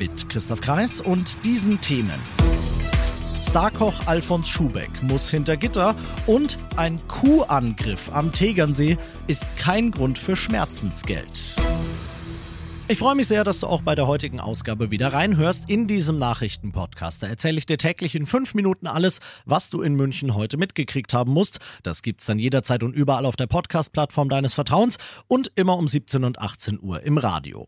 Mit Christoph Kreis und diesen Themen. Starkoch Alfons Schubeck muss hinter Gitter und ein Kuhangriff am Tegernsee ist kein Grund für Schmerzensgeld. Ich freue mich sehr, dass du auch bei der heutigen Ausgabe wieder reinhörst in diesem Nachrichtenpodcast. Da erzähle ich dir täglich in fünf Minuten alles, was du in München heute mitgekriegt haben musst. Das gibt's dann jederzeit und überall auf der Podcast-Plattform deines Vertrauens und immer um 17 und 18 Uhr im Radio.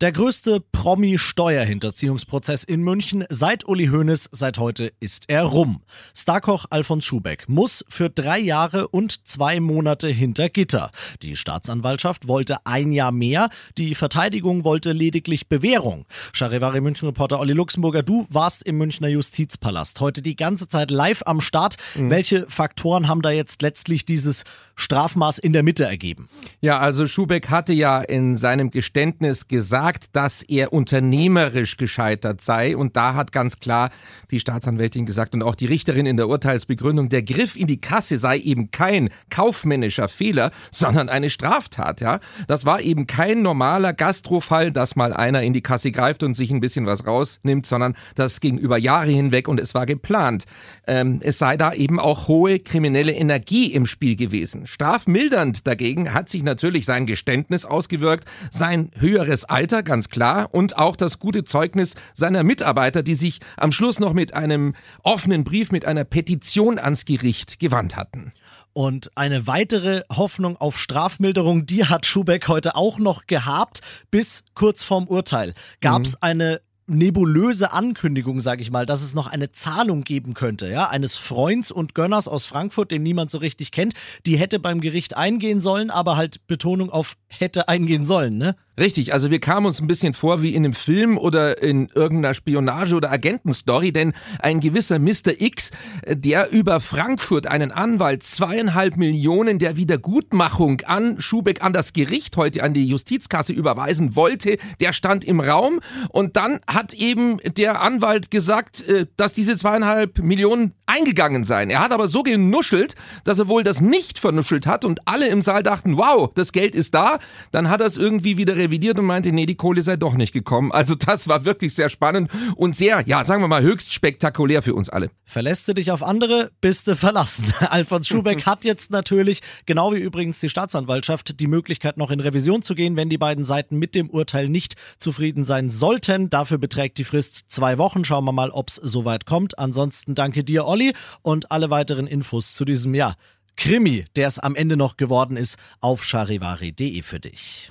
Der größte Promi-Steuerhinterziehungsprozess in München seit Uli Hoeneß seit heute ist er rum. Starkoch Alfons Schubeck muss für drei Jahre und zwei Monate hinter Gitter. Die Staatsanwaltschaft wollte ein Jahr mehr, die Verteidigung wollte lediglich Bewährung. Charivari München-Reporter Olli Luxemburger, du warst im Münchner Justizpalast heute die ganze Zeit live am Start. Mhm. Welche Faktoren haben da jetzt letztlich dieses Strafmaß in der Mitte ergeben? Ja, also Schubeck hatte ja in seinem Geständnis gesagt, gesagt, dass er unternehmerisch gescheitert sei. Und da hat ganz klar die Staatsanwältin gesagt und auch die Richterin in der Urteilsbegründung, der Griff in die Kasse sei eben kein kaufmännischer Fehler, sondern eine Straftat. Ja, das war eben kein normaler Gastrofall, dass mal einer in die Kasse greift und sich ein bisschen was rausnimmt, sondern das ging über Jahre hinweg und es war geplant. Ähm, es sei da eben auch hohe kriminelle Energie im Spiel gewesen. Strafmildernd dagegen hat sich natürlich sein Geständnis ausgewirkt, sein höheres Alter Mitarbeiter, ganz klar, und auch das gute Zeugnis seiner Mitarbeiter, die sich am Schluss noch mit einem offenen Brief, mit einer Petition ans Gericht gewandt hatten. Und eine weitere Hoffnung auf Strafmilderung, die hat Schubeck heute auch noch gehabt, bis kurz vorm Urteil. Gab es mhm. eine nebulöse Ankündigung, sage ich mal, dass es noch eine Zahlung geben könnte, ja, eines Freunds und Gönners aus Frankfurt, den niemand so richtig kennt, die hätte beim Gericht eingehen sollen, aber halt Betonung auf hätte eingehen sollen, ne? Richtig, also wir kamen uns ein bisschen vor wie in einem Film oder in irgendeiner Spionage- oder Agentenstory, denn ein gewisser Mr. X, der über Frankfurt einen Anwalt zweieinhalb Millionen der Wiedergutmachung an Schubeck, an das Gericht heute, an die Justizkasse überweisen wollte, der stand im Raum und dann hat eben der Anwalt gesagt, äh, dass diese zweieinhalb Millionen eingegangen seien. Er hat aber so genuschelt, dass er wohl das nicht vernuschelt hat und alle im Saal dachten, wow, das Geld ist da. Dann hat er es irgendwie wieder revidiert und meinte, nee, die Kohle sei doch nicht gekommen. Also das war wirklich sehr spannend und sehr, ja, sagen wir mal, höchst spektakulär für uns alle. Verlässt du dich auf andere, bist du verlassen. Alfons Schubeck hat jetzt natürlich, genau wie übrigens die Staatsanwaltschaft, die Möglichkeit noch in Revision zu gehen, wenn die beiden Seiten mit dem Urteil nicht zufrieden sein sollten. Dafür beträgt die Frist zwei Wochen. Schauen wir mal, ob es soweit kommt. Ansonsten danke dir, Olli, und alle weiteren Infos zu diesem Jahr. Krimi, der es am Ende noch geworden ist, auf charivari.de für dich.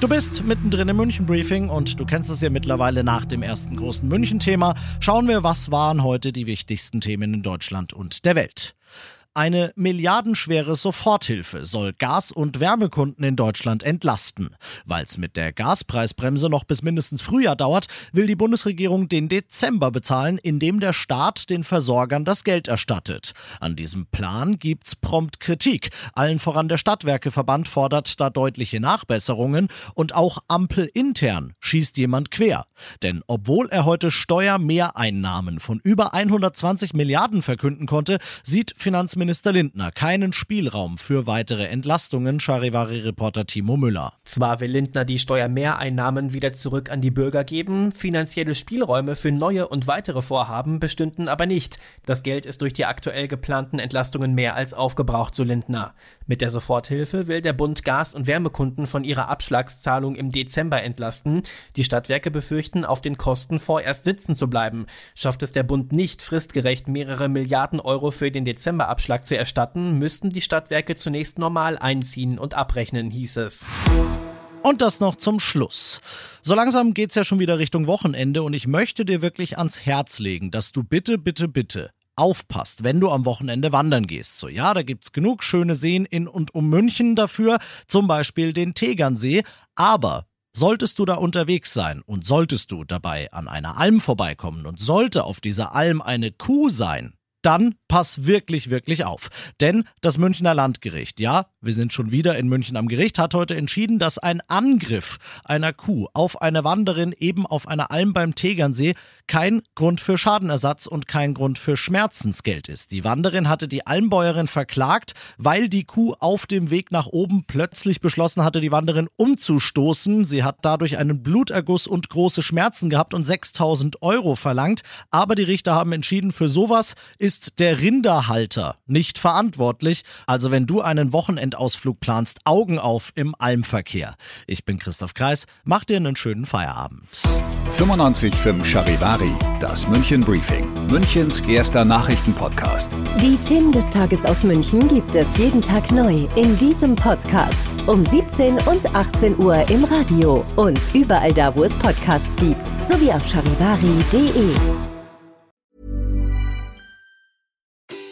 Du bist mittendrin im München Briefing und du kennst es ja mittlerweile nach dem ersten großen München Thema. Schauen wir, was waren heute die wichtigsten Themen in Deutschland und der Welt. Eine milliardenschwere Soforthilfe soll Gas- und Wärmekunden in Deutschland entlasten. Weil es mit der Gaspreisbremse noch bis mindestens Frühjahr dauert, will die Bundesregierung den Dezember bezahlen, indem der Staat den Versorgern das Geld erstattet. An diesem Plan gibt's prompt Kritik. Allen voran der Stadtwerkeverband fordert da deutliche Nachbesserungen und auch Ampel intern schießt jemand quer. Denn obwohl er heute Steuermehreinnahmen von über 120 Milliarden verkünden konnte, sieht Finanzminister Minister Lindner keinen Spielraum für weitere Entlastungen, Charivari-Reporter Timo Müller. Zwar will Lindner die Steuermehreinnahmen wieder zurück an die Bürger geben, finanzielle Spielräume für neue und weitere Vorhaben bestünden aber nicht. Das Geld ist durch die aktuell geplanten Entlastungen mehr als aufgebraucht, so Lindner. Mit der Soforthilfe will der Bund Gas- und Wärmekunden von ihrer Abschlagszahlung im Dezember entlasten. Die Stadtwerke befürchten, auf den Kosten vorerst sitzen zu bleiben. Schafft es der Bund nicht, fristgerecht mehrere Milliarden Euro für den Dezemberabschlag Beitrag zu erstatten, müssten die Stadtwerke zunächst normal einziehen und abrechnen, hieß es. Und das noch zum Schluss. So langsam geht's ja schon wieder Richtung Wochenende und ich möchte dir wirklich ans Herz legen, dass du bitte, bitte, bitte aufpasst, wenn du am Wochenende wandern gehst. So, ja, da gibt's genug schöne Seen in und um München dafür, zum Beispiel den Tegernsee. Aber Solltest du da unterwegs sein und solltest du dabei an einer Alm vorbeikommen und sollte auf dieser Alm eine Kuh sein, dann pass wirklich, wirklich auf. Denn das Münchner Landgericht, ja, wir sind schon wieder in München am Gericht, hat heute entschieden, dass ein Angriff einer Kuh auf eine Wanderin eben auf einer Alm beim Tegernsee kein Grund für Schadenersatz und kein Grund für Schmerzensgeld ist. Die Wanderin hatte die Almbäuerin verklagt, weil die Kuh auf dem Weg nach oben plötzlich beschlossen hatte, die Wanderin umzustoßen. Sie hat dadurch einen Bluterguss und große Schmerzen gehabt und 6000 Euro verlangt. Aber die Richter haben entschieden, für sowas ist der Rinderhalter nicht verantwortlich. Also wenn du einen Wochenendausflug planst, Augen auf im Almverkehr. Ich bin Christoph Kreis, mach dir einen schönen Feierabend. 95.5 Charivari, das München Briefing, Münchens erster Nachrichtenpodcast. Die Themen des Tages aus München gibt es jeden Tag neu in diesem Podcast. Um 17 und 18 Uhr im Radio und überall da, wo es Podcasts gibt, sowie auf charivari.de.